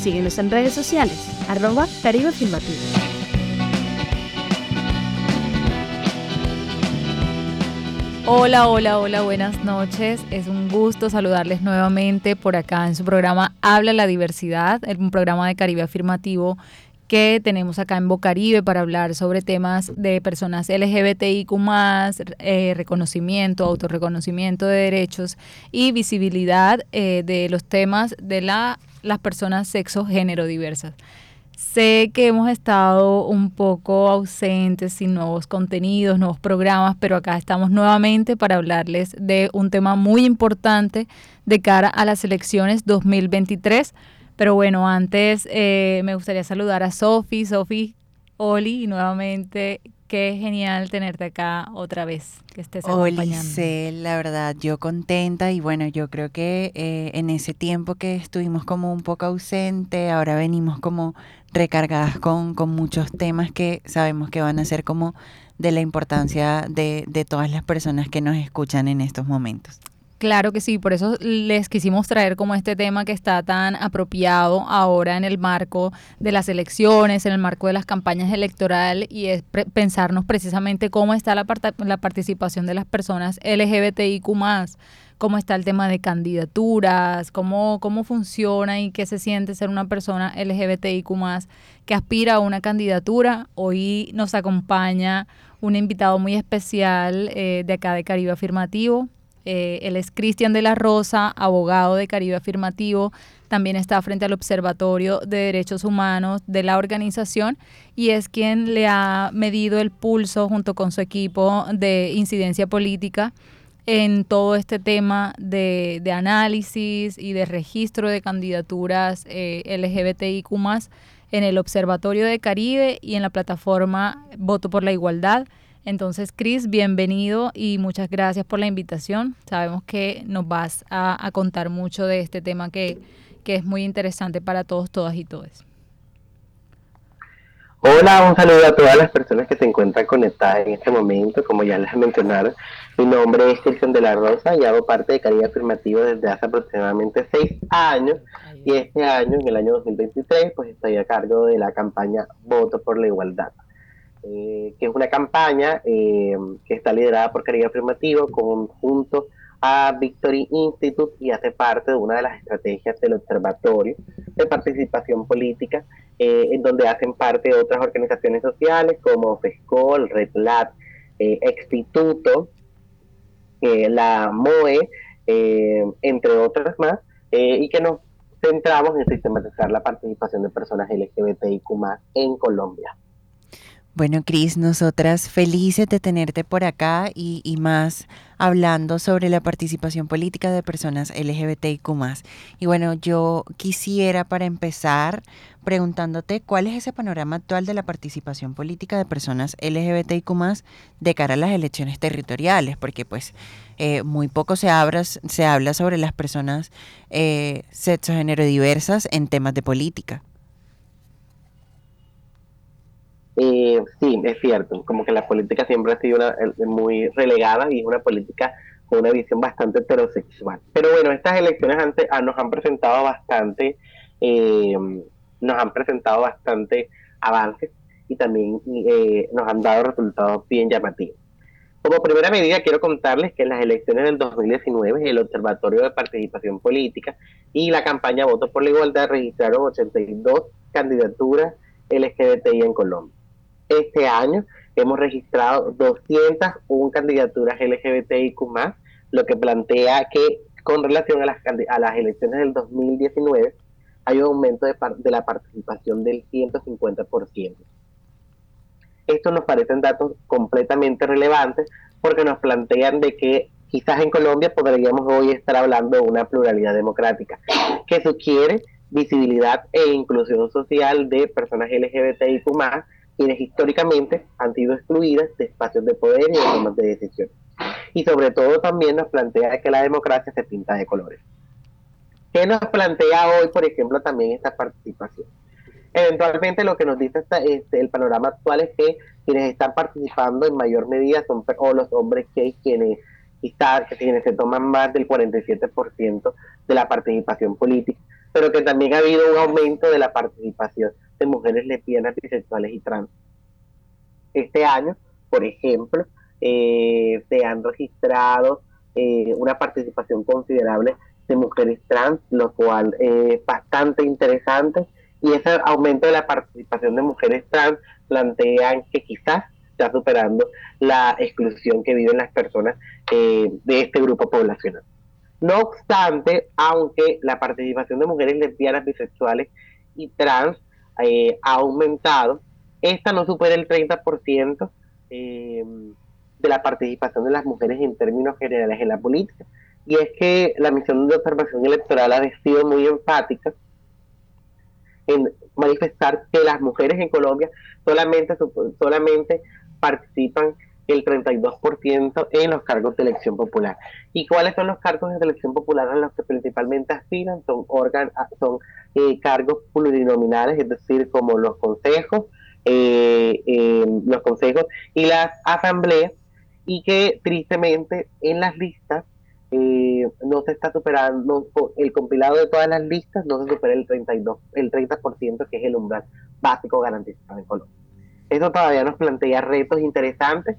Síguenos en redes sociales, arroba Caribe. Hola, hola, hola, buenas noches. Es un gusto saludarles nuevamente por acá en su programa Habla la Diversidad, un programa de Caribe Afirmativo que tenemos acá en Bocaribe para hablar sobre temas de personas LGBTIQ, eh, reconocimiento, autorreconocimiento de derechos y visibilidad eh, de los temas de la, las personas sexo género diversas. Sé que hemos estado un poco ausentes sin nuevos contenidos, nuevos programas, pero acá estamos nuevamente para hablarles de un tema muy importante de cara a las elecciones 2023 pero bueno, antes eh, me gustaría saludar a Sofi, Sofi, Oli, nuevamente qué genial tenerte acá otra vez, que estés acompañando. la verdad, yo contenta y bueno, yo creo que eh, en ese tiempo que estuvimos como un poco ausente, ahora venimos como recargadas con, con muchos temas que sabemos que van a ser como de la importancia de, de todas las personas que nos escuchan en estos momentos. Claro que sí, por eso les quisimos traer como este tema que está tan apropiado ahora en el marco de las elecciones, en el marco de las campañas electorales y es pensarnos precisamente cómo está la, la participación de las personas LGBTIQ cómo está el tema de candidaturas, cómo, cómo funciona y qué se siente ser una persona LGBTIQ que aspira a una candidatura. Hoy nos acompaña un invitado muy especial eh, de acá de Caribe Afirmativo, eh, él es Cristian de la Rosa, abogado de Caribe Afirmativo. También está frente al Observatorio de Derechos Humanos de la organización y es quien le ha medido el pulso junto con su equipo de incidencia política en todo este tema de, análisis y de registro de candidaturas eh, LGBTIQ en el Observatorio de Caribe y en la plataforma Voto por la Igualdad. Entonces, Cris, bienvenido y muchas gracias por la invitación. Sabemos que nos vas a, contar mucho de este tema que, es muy interesante para todos, todas y todos. Hola, un saludo a todas las personas que se encuentran conectadas en este momento. Como ya les mencionaron, mi nombre es Cristian de la Rosa y hago parte de Caribe Afirmativo desde hace aproximadamente seis años. Y este año, en el año 2023, pues estoy a cargo de la campaña Voto por la Igualdad. Eh, que es una campaña eh, que está liderada por Caribe Afirmativo conjunto a Victory Institute y hace parte de una de las estrategias del Observatorio de Participación Política, eh, en donde hacen parte otras organizaciones sociales como FESCOL, RedLab, Instituto, la MOE, entre otras más, y que nos centramos en sistematizar la participación de personas LGBTIQ en Colombia. Bueno, Cris, nosotras felices de tenerte por acá y, más hablando sobre la participación política de personas LGBTIQ. Y bueno, yo quisiera para empezar preguntándote cuál es ese panorama actual de la participación política de personas LGBTIQ de cara a las elecciones territoriales, porque pues eh, muy poco se, se habla sobre las personas eh, sexo género diversas en temas de política. Eh, sí, es cierto, como que la política siempre ha sido muy relegada y es una política con una visión bastante heterosexual. Pero bueno, estas elecciones antes, ah, nos han presentado bastante, eh, nos han presentado bastante avances y también eh, nos han dado resultados bien llamativos. Como primera medida, quiero contarles que en las elecciones del 2019, el Observatorio de Participación Política y la campaña Voto por la Igualdad registraron 82 candidaturas LGBTI en Colombia este año hemos registrado 201 candidaturas LGBTIQ lo que plantea que con relación a las, a las elecciones del 2019 hay un aumento de, de la participación del 150%. Estos nos parecen datos completamente relevantes porque nos plantean de que quizás en Colombia podríamos hoy estar hablando de una pluralidad democrática, que sugiere visibilidad e inclusión social de personas LGBTIQ+, quienes históricamente han sido excluidas de espacios de poder y de tomas de decisión. Y sobre todo también nos plantea que la democracia se pinta de colores. ¿Qué nos plantea hoy, por ejemplo, también esta participación? Eventualmente lo que nos dice este, el panorama actual es que quienes están participando en mayor medida son o los hombres que quienes, quienes se toman más del 47% de la participación política, pero que también ha habido un aumento de la participación de mujeres lesbianas, bisexuales y trans. Este año, por ejemplo, eh, se han registrado eh, una participación considerable de mujeres trans, lo cual es bastante interesante y ese aumento de la participación de mujeres trans plantean que quizás está superando la exclusión que viven las personas eh, de este grupo poblacional. No obstante, aunque la participación de mujeres lesbianas, bisexuales y trans eh, ha aumentado, esta no supera el 30% eh, de la participación de las mujeres en términos generales en la política. Y es que la misión de observación electoral ha sido muy enfática en manifestar que las mujeres en Colombia solamente, solamente participan el 32% en los cargos de elección popular. ¿Y cuáles son los cargos de elección popular a los que principalmente aspiran? Son, órganos, son eh, cargos plurinominales, es decir, como los consejos, eh, eh, los consejos y las asambleas, y que tristemente en las listas eh, no se está superando, el compilado de todas las listas no se supera el 32, el 30% que es el umbral básico garantizado en Colombia. Eso todavía nos plantea retos interesantes,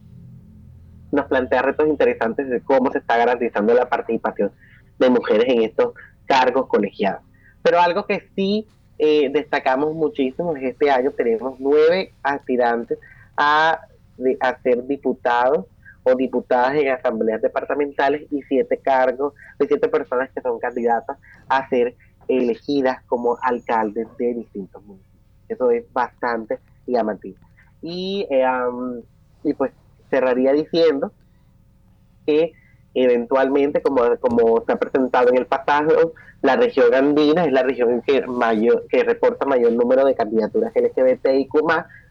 nos plantea retos interesantes de cómo se está garantizando la participación de mujeres en estos cargos colegiados. Pero algo que sí eh, destacamos muchísimo es este año tenemos nueve aspirantes a, ser diputados o diputadas en asambleas departamentales y siete cargos de siete personas que son candidatas a ser elegidas como alcaldes de distintos municipios. Eso es bastante llamativo. Y, eh, y pues cerraría diciendo que eventualmente, como, como se ha presentado en el pasado, la región andina es la región que, mayor, que reporta mayor número de candidaturas LGBTIQ+,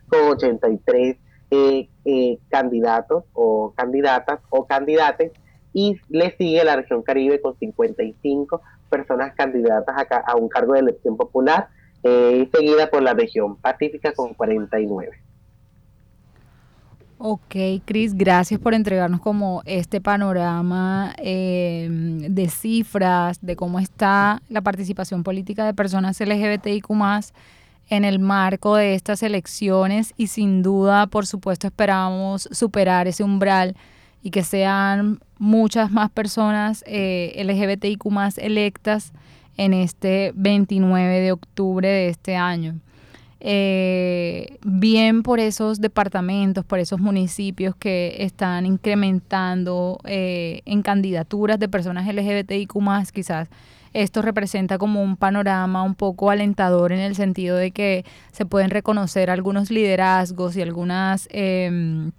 con 83 eh, eh, candidatos o candidatas o candidates y le sigue la región Caribe con 55 personas candidatas a, a un cargo de elección popular eh, seguida por la región Pacífica con 49. Ok, Cris, gracias por entregarnos como este panorama em, de cifras, de cómo está la participación política de personas LGBTIQ en el marco de estas elecciones y sin duda, por supuesto, esperamos superar ese umbral y que sean muchas más personas eh, LGBTIQ electas en este 29 de octubre de este año. Eh, bien por esos departamentos, por esos municipios que están incrementando eh, en candidaturas de personas LGBTIQ más, quizás esto representa como un panorama un poco alentador en el sentido de que se pueden reconocer algunos liderazgos y algunas... Em,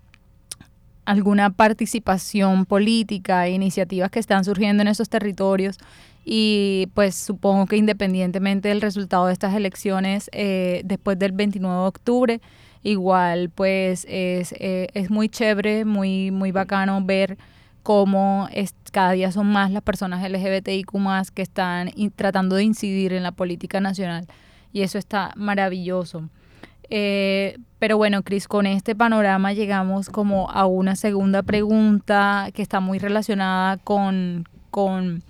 alguna participación política e iniciativas que están surgiendo en esos territorios y pues supongo que independientemente del resultado de estas elecciones eh, después del 29 de octubre igual pues es, eh, es muy chévere muy muy bacano ver cómo es, cada día son más las personas LGBTIQ más que están tratando de incidir en la política nacional y eso está maravilloso. Eh, pero bueno, Cris, con este panorama llegamos como a una segunda pregunta que está muy relacionada con, con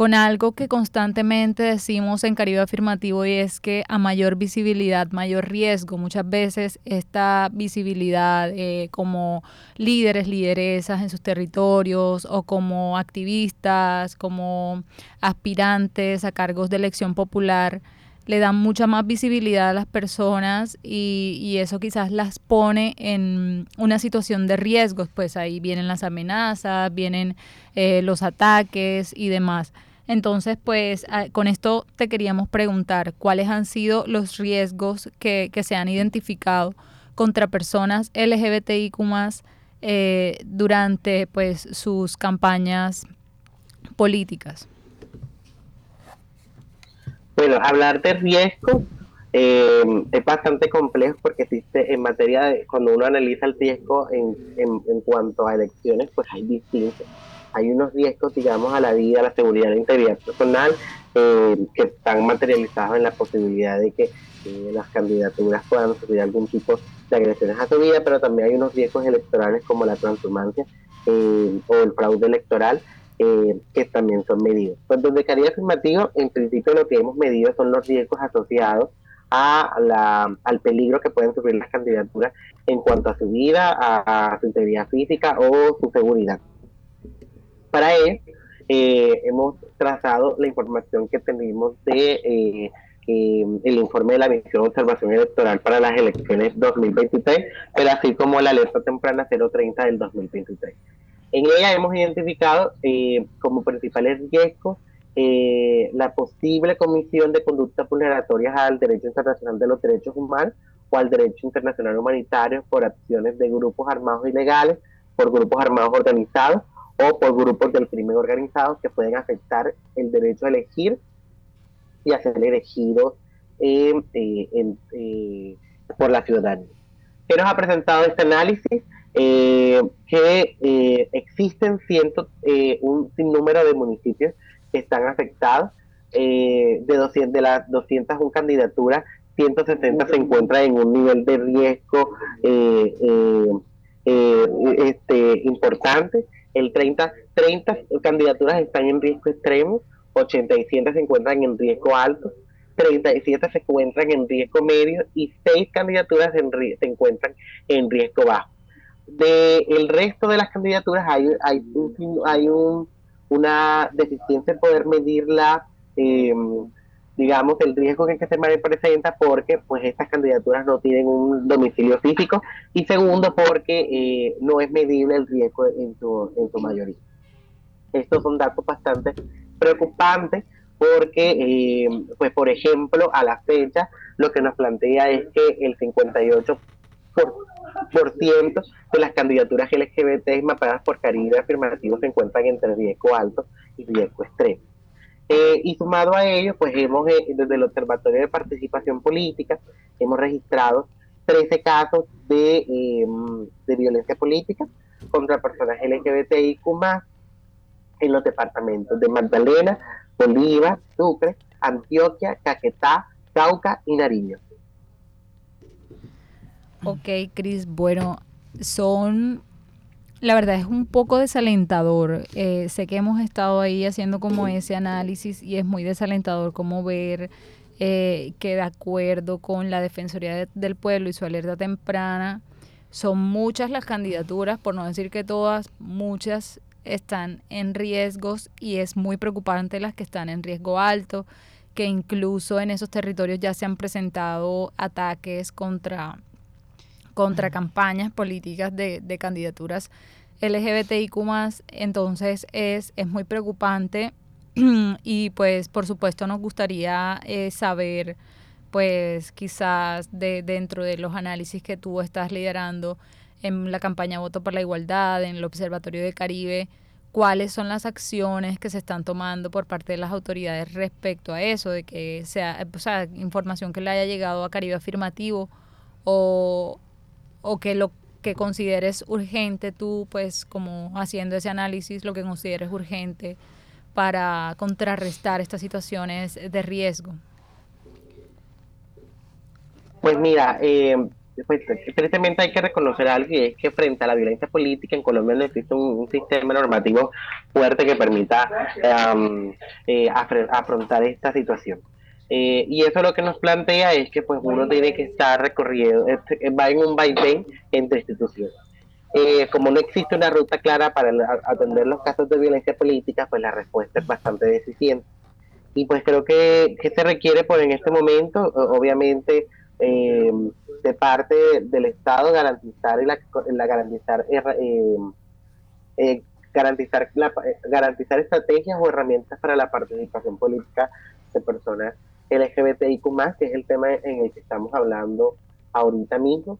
con algo que constantemente decimos en Caribe Afirmativo y es que a mayor visibilidad, mayor riesgo. Muchas veces esta visibilidad eh, como líderes, lideresas en sus territorios o como activistas, como aspirantes a cargos de elección popular, le dan mucha más visibilidad a las personas y, y, eso quizás las pone en una situación de riesgos, pues ahí vienen las amenazas, vienen eh, los ataques y demás. Entonces, pues con esto te queríamos preguntar cuáles han sido los riesgos que, se han identificado contra personas LGBTIQ eh, durante pues sus campañas políticas. Bueno, hablar de riesgo eh, es bastante complejo porque existe en materia de, cuando uno analiza el riesgo en, en, cuanto a elecciones, pues hay distintos. Hay unos riesgos, digamos, a la vida, a la seguridad, a la integridad personal, eh, que están materializados en la posibilidad de que eh, las candidaturas puedan sufrir algún tipo de agresiones a su vida, pero también hay unos riesgos electorales como la transhumancia o el fraude electoral, que también son medidos. Pues donde caría afirmativo, en principio lo que hemos medido son los riesgos asociados a la, al peligro que pueden sufrir las candidaturas en cuanto a su vida, a, su integridad física o su seguridad. Para ello, eh, hemos trazado la información que tenemos de eh, eh, el informe de la misión de observación electoral para las elecciones 2023, pero así como la alerta temprana 030 del 2023. En ella hemos identificado como principales riesgos eh, la posible comisión de conductas vulneratorias al derecho internacional de los derechos humanos o al derecho internacional humanitario por acciones de grupos armados ilegales, por grupos armados organizados o por grupos del crimen organizado que pueden afectar el derecho a elegir y a ser elegidos eh, eh, por la ciudadanía. ¿Qué nos ha presentado este análisis? Que existen ciento, un sinnúmero de municipios que están afectados. Eh, de, 200, de las 201 candidaturas, 160 se encuentran en un nivel de riesgo eh, eh, este, importante. El 30, 30 candidaturas están en riesgo extremo, 87 se encuentran en riesgo alto, 37 se encuentran en riesgo medio y 6 candidaturas en, se encuentran en riesgo bajo. De el resto de las candidaturas hay, hay, hay un una deficiencia en poder medir la, eh, digamos, el riesgo que, se presenta porque pues estas candidaturas no tienen un domicilio físico y segundo porque eh, no es medible el riesgo en su, en su mayoría. Estos son datos bastante preocupantes porque, eh, pues por ejemplo, a la fecha lo que nos plantea es que el 58% por de las candidaturas LGBT mapeadas por Caribe afirmativo se encuentran entre riesgo alto y riesgo extremo. Eh, y sumado a ello, pues hemos, eh, desde el Observatorio de Participación Política, hemos registrado 13 casos de, em, de violencia política contra personas LGBTIQ en los departamentos de Magdalena, Bolívar, Sucre, Antioquia, Caquetá, Cauca y Nariño. Ok, Cris, bueno, son, la verdad es un poco desalentador. Eh, sé que hemos estado ahí haciendo como ese análisis y es muy desalentador como ver eh, que de acuerdo con la Defensoría del Pueblo y su alerta temprana, son muchas las candidaturas, por no decir que todas, muchas están en riesgos y es muy preocupante las que están en riesgo alto, que incluso en esos territorios ya se han presentado ataques contra contra campañas políticas de, de candidaturas LGBTIQ entonces es, es muy preocupante y pues por supuesto nos gustaría eh, saber pues quizás de dentro de los análisis que tú estás liderando en la campaña Voto por la Igualdad, en el Observatorio del Caribe, cuáles son las acciones que se están tomando por parte de las autoridades respecto a eso, de que sea, o sea información que le haya llegado a Caribe afirmativo o, o que lo que consideres urgente tú, pues como haciendo ese análisis, lo que consideres urgente para contrarrestar estas situaciones de riesgo? Pues mira, eh, pues, tristemente hay que reconocer algo y es que frente a la violencia política en Colombia no existe un, sistema normativo fuerte que permita eh, afrontar esta situación. Eh, y eso lo que nos plantea es que pues uno tiene que estar recorriendo, este, va en un vaivén entre instituciones. Eh, como no existe una ruta clara para atender los casos de violencia política, pues la respuesta es bastante deficiente. Y pues creo que, se requiere por en este momento, obviamente, eh, de parte del Estado garantizar la, la garantizar garantizar garantizar estrategias o herramientas para la participación política de personas LGBTIQ que es el tema en el que estamos hablando ahorita mismo.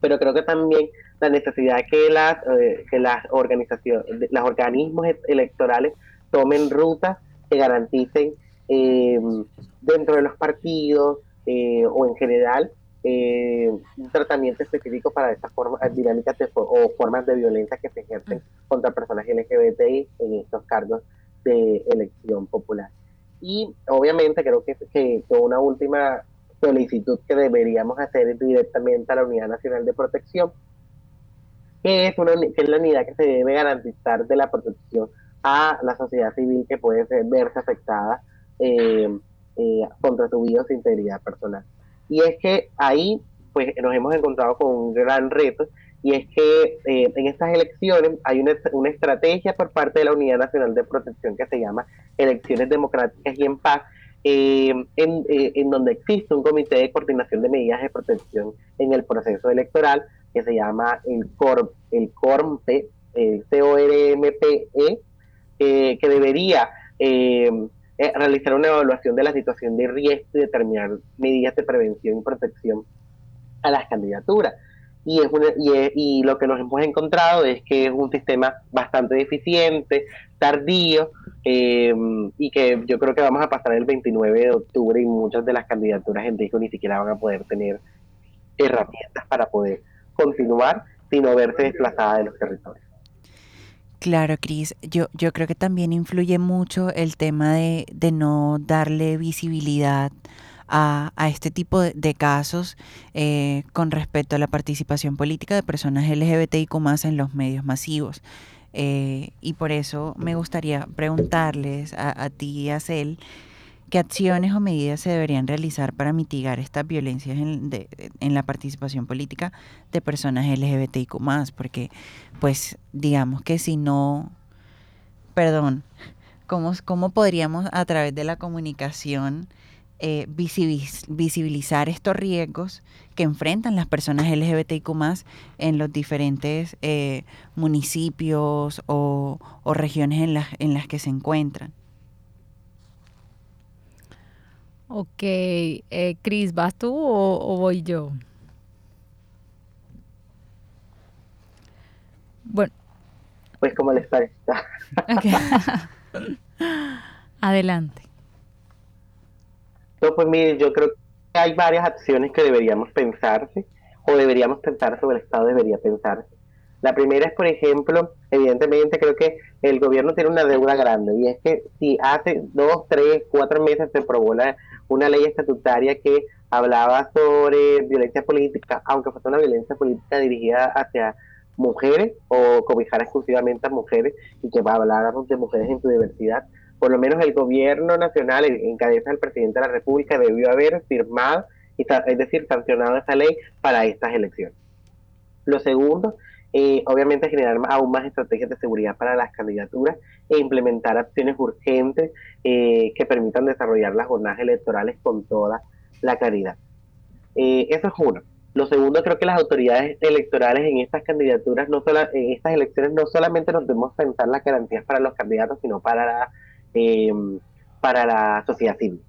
Pero creo que también la necesidad de que las, eh, que las organizaciones, los organismos electorales tomen rutas que garanticen em, dentro de los partidos eh, o en general eh, un tratamiento específico para estas formas, dinámicas o formas de violencia que se ejercen contra personas LGBTI en estos cargos de elección popular. Y obviamente creo que, que, una última solicitud que deberíamos hacer directamente a la Unidad Nacional de Protección, que es, una, que es la unidad que se debe garantizar de la protección a la sociedad civil que puede verse afectada eh, eh, contra su vida o su integridad personal. Y es que ahí pues nos hemos encontrado con un gran reto y es que eh, en estas elecciones hay una, una, estrategia por parte de la Unidad Nacional de Protección que se llama Elecciones Democráticas y en Paz, eh, en, eh, en, donde existe un comité de coordinación de medidas de protección en el proceso electoral que se llama el CORM, el CORMPE, el CORMPE, que debería realizar una evaluación de la situación de riesgo y determinar medidas de prevención y protección a las candidaturas y, es y, lo que nos hemos encontrado es que es un sistema bastante deficiente, tardío, eh, y que yo creo que vamos a pasar el 29 de octubre y muchas de las candidaturas en riesgo ni siquiera van a poder tener herramientas para poder continuar, sino verse desplazadas de los territorios. Claro, Cris, yo, yo creo que también influye mucho el tema de, de no darle visibilidad a, este tipo de, casos eh, con respecto a la participación política de personas LGBTIQ más en los medios masivos. Eh, y por eso me gustaría preguntarles a, ti y a Cel qué acciones o medidas se deberían realizar para mitigar estas violencias en, la participación política de personas LGBTIQ más, porque pues digamos que si no, perdón, ¿cómo, cómo podríamos a través de la comunicación eh, visibilizar estos riesgos que enfrentan las personas LGBTIQ en los diferentes eh, municipios o, regiones en las, en las que se encuentran. Ok, eh, Cris, ¿vas tú o, voy yo? Bueno. Pues como les parece. Adelante. No, pues mire, yo creo que hay varias acciones que deberíamos pensarse o deberíamos pensar sobre el Estado debería pensarse. La primera es, por ejemplo, evidentemente creo que el gobierno tiene una deuda grande y es que si hace dos, tres, cuatro meses se aprobó una ley estatutaria que hablaba sobre violencia política, aunque fuese una violencia política dirigida hacia mujeres o cobijar exclusivamente a mujeres y que hablar de mujeres en su diversidad, por lo menos el gobierno nacional, en, cabeza del presidente de la República, debió haber firmado, es decir, sancionado esa ley para estas elecciones. Lo segundo, eh, obviamente, generar aún más estrategias de seguridad para las candidaturas e implementar acciones urgentes eh, que permitan desarrollar las jornadas electorales con toda la claridad. Eh, eso es uno. Lo segundo, creo que las autoridades electorales en estas candidaturas, no solo, en estas elecciones, no solamente nos debemos pensar las garantías para los candidatos, sino para eh, para la sociedad civil.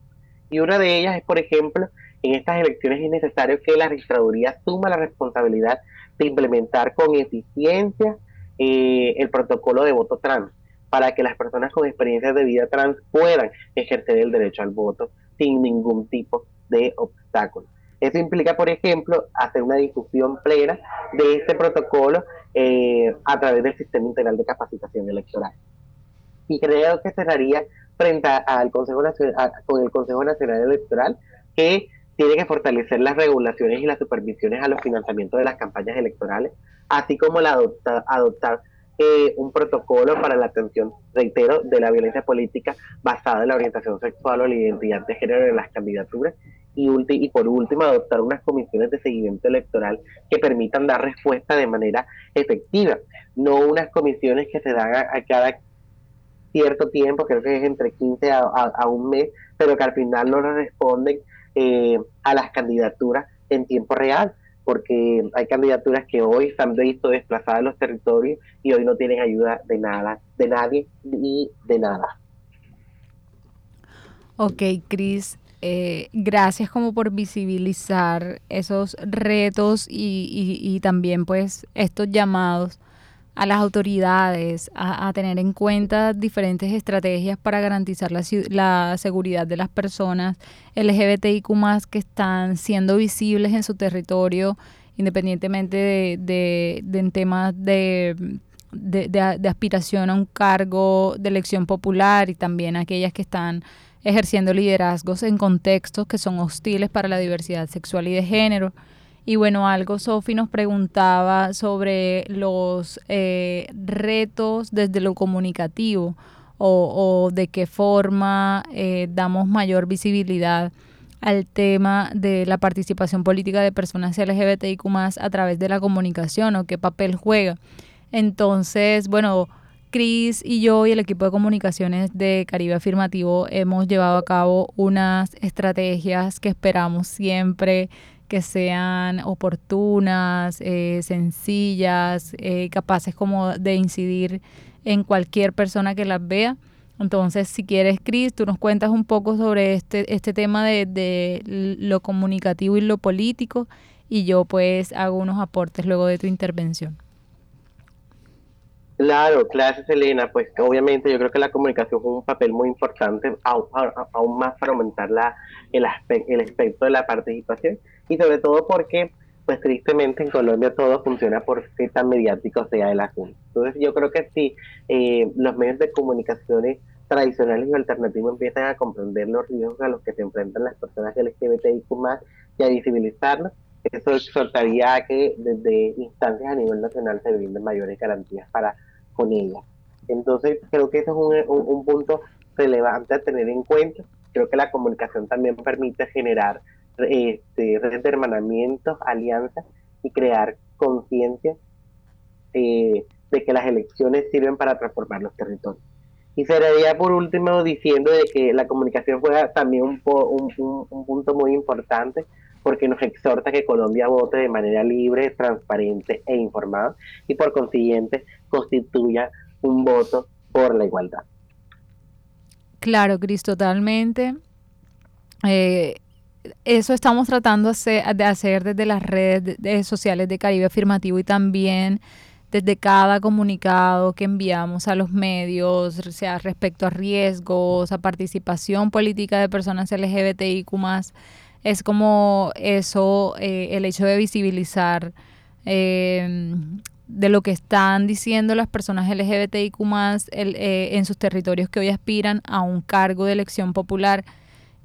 Y una de ellas es, por ejemplo, en estas elecciones es necesario que la registraduría asuma la responsabilidad de implementar con eficiencia eh, el protocolo de voto trans para que las personas con experiencias de vida trans puedan ejercer el derecho al voto sin ningún tipo de obstáculo. Eso implica, por ejemplo, hacer una discusión plena de este protocolo eh, a través del Sistema Integral de Capacitación Electoral y creo que cerraría frente al Consejo Nacional, con el Consejo Nacional Electoral, que tiene que fortalecer las regulaciones y las supervisiones a los financiamientos de las campañas electorales, así como la adoptar eh, un protocolo para la atención, reitero, de la violencia política basada en la orientación sexual o la identidad de género en las candidaturas y, y por último adoptar unas comisiones de seguimiento electoral que permitan dar respuesta de manera efectiva, no unas comisiones que se dan a cada cierto tiempo, creo que es entre 15 a, un mes, pero que al final no responden eh, a las candidaturas en tiempo real, porque hay candidaturas que hoy se han visto desplazadas en los territorios y hoy no tienen ayuda de nada, de nadie ni de nada. Ok, Cris, eh, gracias como por visibilizar esos retos y, y también pues estos llamados a las autoridades a, tener en cuenta diferentes estrategias para garantizar la, la seguridad de las personas LGBTIQ que están siendo visibles en su territorio, independientemente de, de, de temas de, de, aspiración a un cargo de elección popular y también aquellas que están ejerciendo liderazgos en contextos que son hostiles para la diversidad sexual y de género. Y bueno, algo Sofi nos preguntaba sobre los eh, retos desde lo comunicativo o, de qué forma eh, damos mayor visibilidad al tema de la participación política de personas LGBTIQ a través de la comunicación o qué papel juega. Entonces, bueno, Cris y yo y el equipo de comunicaciones de Caribe Afirmativo hemos llevado a cabo unas estrategias que esperamos siempre que sean oportunas, eh, sencillas, eh, capaces como de incidir en cualquier persona que las vea. Entonces, si quieres, Cris, tú nos cuentas un poco sobre este, este tema de, de lo comunicativo y lo político y yo pues hago unos aportes luego de tu intervención. Claro, gracias Elena. Pues obviamente yo creo que la comunicación juega un papel muy importante, aún, más para aumentar la, el, aspecto, el aspecto de la participación y sobre todo porque, pues tristemente en Colombia todo funciona por qué tan mediático sea el asunto. Entonces yo creo que si eh, los medios de comunicaciones tradicionales y alternativos empiezan a comprender los riesgos a los que se enfrentan las personas LGBTIQ y a visibilizarlos, eso exhortaría a que desde instancias a nivel nacional se brinden mayores garantías para con ella. Entonces, creo que eso es un, punto relevante a tener en cuenta. Creo que la comunicación también permite generar este, redes de hermanamientos, alianzas y crear conciencia eh, de que las elecciones sirven para transformar los territorios. Y cerraría por último diciendo de que la comunicación juega también un, un, un punto muy importante porque nos exhorta que Colombia vote de manera libre, transparente e informada y por consiguiente constituya un voto por la igualdad. Claro, Cris, totalmente. Eh, eso estamos tratando de hacer desde las redes sociales de Caribe Afirmativo y también desde cada comunicado que enviamos a los medios, sea respecto a riesgos, a participación política de personas LGBTIQ es como eso, eh, el hecho de visibilizar eh, de lo que están diciendo las personas LGBTIQ eh, en sus territorios que hoy aspiran a un cargo de elección popular.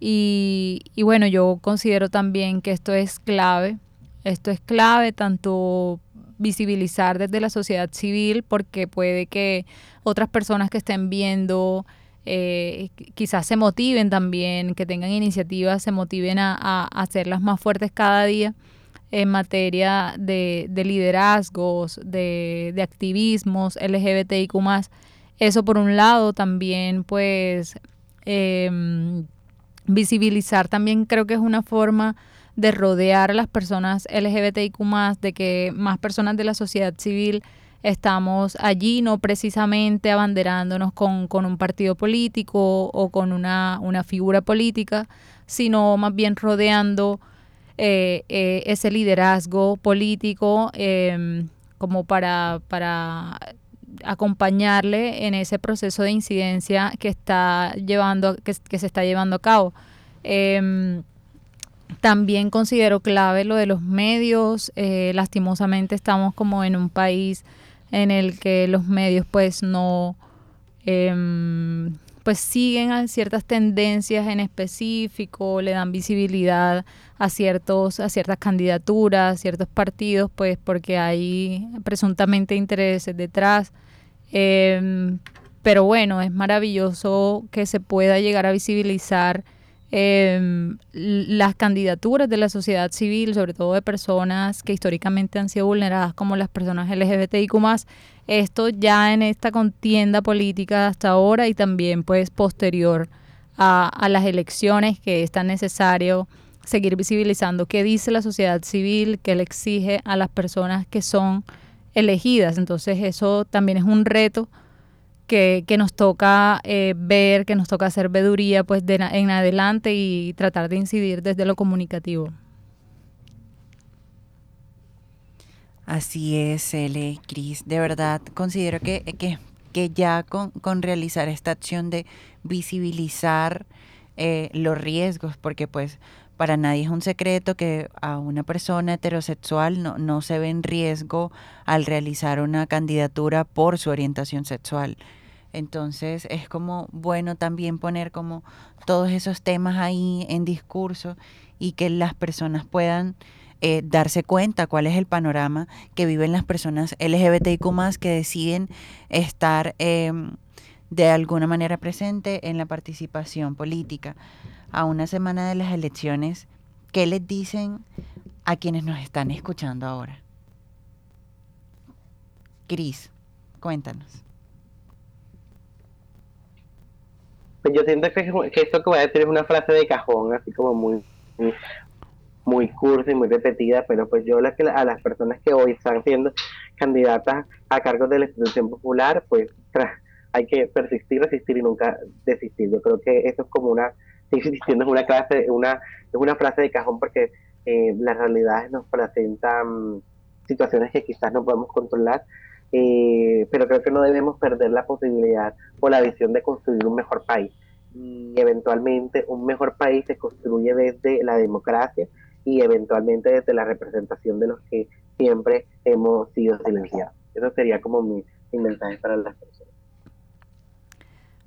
Y, y bueno, yo considero también que esto es clave, esto es clave tanto visibilizar desde la sociedad civil porque puede que otras personas que estén viendo eh, quizás se motiven también, que tengan iniciativas, se motiven a, hacerlas más fuertes cada día en materia de, liderazgos, de, de, activismos LGBTIQ Eso por un lado también pues em, visibilizar también creo que es una forma de rodear a las personas LGBTIQ de que más personas de la sociedad civil estamos allí no precisamente abanderándonos con, un partido político o con una, figura política, sino más bien rodeando eh, eh, ese liderazgo político em, como para, para acompañarle en ese proceso de incidencia que está llevando, que, se está llevando a cabo. Em, también considero clave lo de los medios. Eh, lastimosamente estamos como en un país en el que los medios pues no em, pues siguen a ciertas tendencias en específico, le dan visibilidad a ciertos, a ciertas candidaturas, ciertos partidos, pues porque hay presuntamente intereses detrás. Em, pero bueno, es maravilloso que se pueda llegar a visibilizar Em, las candidaturas de la sociedad civil, sobre todo de personas que históricamente han sido vulneradas como las personas LGBTIQ esto ya en esta contienda política hasta ahora y también pues posterior a, a las elecciones que es tan necesario seguir visibilizando qué dice la sociedad civil, qué le exige a las personas que son elegidas. Entonces eso también es un reto que, nos toca eh, ver, que nos toca hacer veduría pues de, en adelante y tratar de incidir desde lo comunicativo. Así es, L. Cris. De verdad, considero que, que, que ya con, con, realizar esta acción de visibilizar eh, los riesgos, porque pues para nadie es un secreto que a una persona heterosexual no, no se ve en riesgo al realizar una candidatura por su orientación sexual. Entonces es como bueno también poner como todos esos temas ahí en discurso y que las personas puedan eh, darse cuenta cuál es el panorama que viven las personas LGBTIQ que deciden estar eh, de alguna manera presente en la participación política. A una semana de las elecciones, ¿qué les dicen a quienes nos están escuchando ahora? Cris, cuéntanos. Pues yo siento que, que esto que voy a decir es una frase de cajón, así como muy, muy cursa y muy repetida, pero pues yo la a las personas que hoy están siendo candidatas a cargos de la institución popular, pues hay que persistir, resistir y nunca desistir. Yo creo que eso es como una, insistiendo es una clase, una, es una frase de cajón porque eh, las realidades nos presentan situaciones que quizás no podemos controlar, eh, pero creo que no debemos perder la posibilidad o la visión de construir un mejor país. Y eventualmente un mejor país se construye desde la democracia, y eventualmente desde la representación de los que siempre hemos sido silenciados. Eso sería como mi, mensaje para las personas.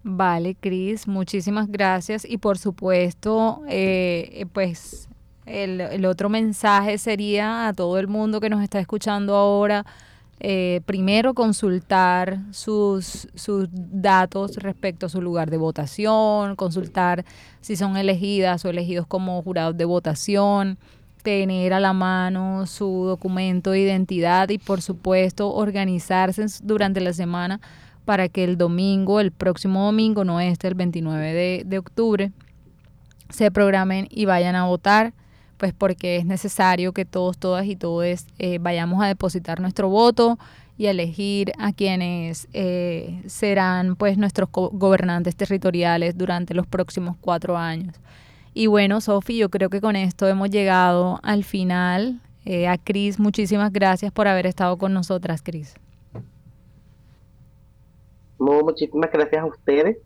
Vale, Cris, muchísimas gracias. Y por supuesto, eh, pues el, el, otro mensaje sería a todo el mundo que nos está escuchando ahora, eh, primero consultar sus, sus datos respecto a su lugar de votación, consultar si son elegidas o elegidos como jurados de votación, tener a la mano su documento de identidad y por supuesto organizarse durante la semana para que el domingo, el próximo domingo, no este, el 29 de, de octubre, se programen y vayan a votar pues porque es necesario que todos, todas y todos eh, vayamos a depositar nuestro voto y elegir a quienes eh, serán pues nuestros gobernantes territoriales durante los próximos cuatro años. Y bueno, Sofi, yo creo que con esto hemos llegado al final. Eh, a Cris, muchísimas gracias por haber estado con nosotras, Cris. muchísimas gracias a ustedes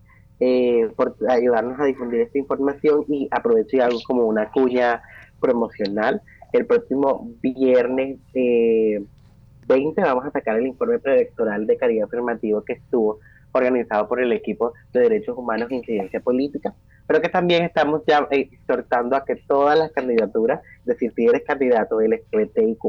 por ayudarnos a difundir esta información y aprovecho algo como una cuña promocional. El próximo viernes 20 eh, vamos a sacar el informe preelectoral de caridad afirmativo que estuvo organizado por el equipo de Derechos Humanos e Incidencia Política, pero que también estamos ya exhortando a que todas las candidaturas, es decir, si eres candidato LGBTIQ+,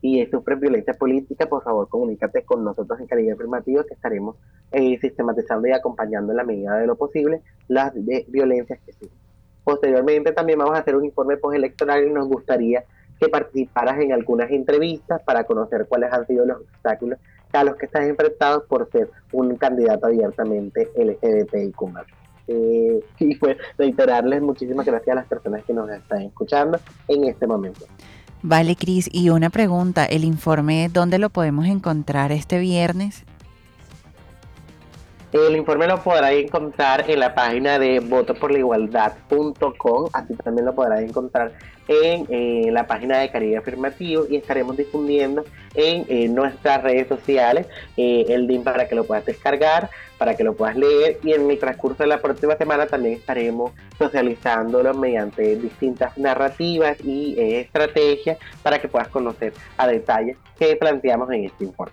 y sufres violencia política, por favor comunícate con nosotros en Caridad Afirmativa que estaremos eh, sistematizando y acompañando en la medida de lo posible las violencias que sufren. Posteriormente también vamos a hacer un informe postelectoral y nos gustaría que participaras en algunas entrevistas para conocer cuáles han sido los obstáculos a los que estás enfrentado por ser un candidato abiertamente LGBTIQ+. Eh, y pues reiterarles muchísimas gracias a las personas que nos están escuchando en este momento. Vale, Cris, y una pregunta, ¿el informe dónde lo podemos encontrar este viernes? El informe lo podrás encontrar en la página de votoporlaigualdad.com, así también lo podrás encontrar en eh, la página de Caribe Afirmativo y estaremos difundiendo en nuestras redes sociales eh, el link para que lo puedas descargar, para que lo puedas leer y en el transcurso de la próxima semana también estaremos socializándolo mediante distintas narrativas y eh, estrategias para que puedas conocer a detalle qué planteamos en este informe.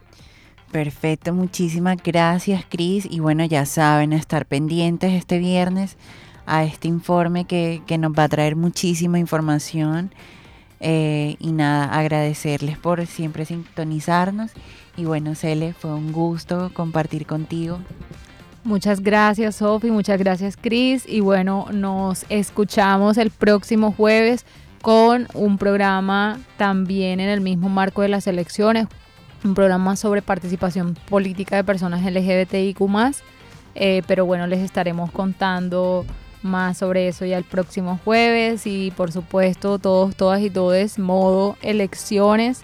Perfecto, muchísimas gracias Cris. Y bueno ya saben estar pendientes este viernes a este informe que, nos va a traer muchísima información. Eh, y nada, agradecerles por siempre sintonizarnos. Y bueno Cele, fue un gusto compartir contigo. Muchas gracias Sofi, muchas gracias Cris. Y bueno, nos escuchamos el próximo jueves con un programa también en el mismo marco de las elecciones, un programa sobre participación política de personas LGBTIQ eh, pero bueno, les estaremos contando más sobre eso ya el próximo jueves y por supuesto todos, todas y todos modo elecciones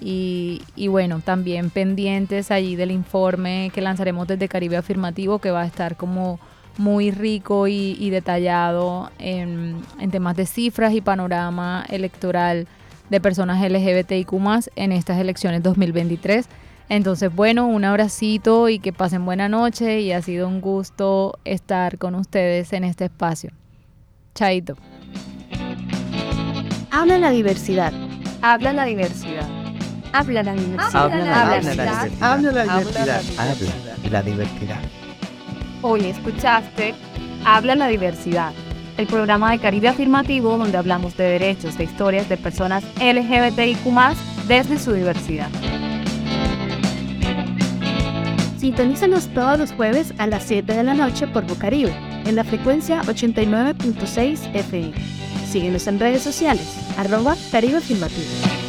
y, bueno, también pendientes allí del informe que lanzaremos desde Caribe Afirmativo que va a estar como muy rico y, detallado en temas de cifras y panorama electoral de personas LGBTIQ en estas elecciones 2023. Entonces, bueno, un abracito y que pasen buena noche y ha sido un gusto estar con ustedes en este espacio. Chaito. Habla la diversidad. Habla la diversidad. Habla la diversidad. Habla la diversidad. Habla la diversidad. Habla la diversidad. Hoy escuchaste Habla la diversidad, el programa de Caribe Afirmativo donde hablamos de derechos e historias de personas LGBTIQ desde su diversidad. Sintonízanos todos los jueves a las 7 de la noche por Bocaribe, en la frecuencia 89.6 FM. Síguenos en redes sociales, arroba Caribe Afirmativo.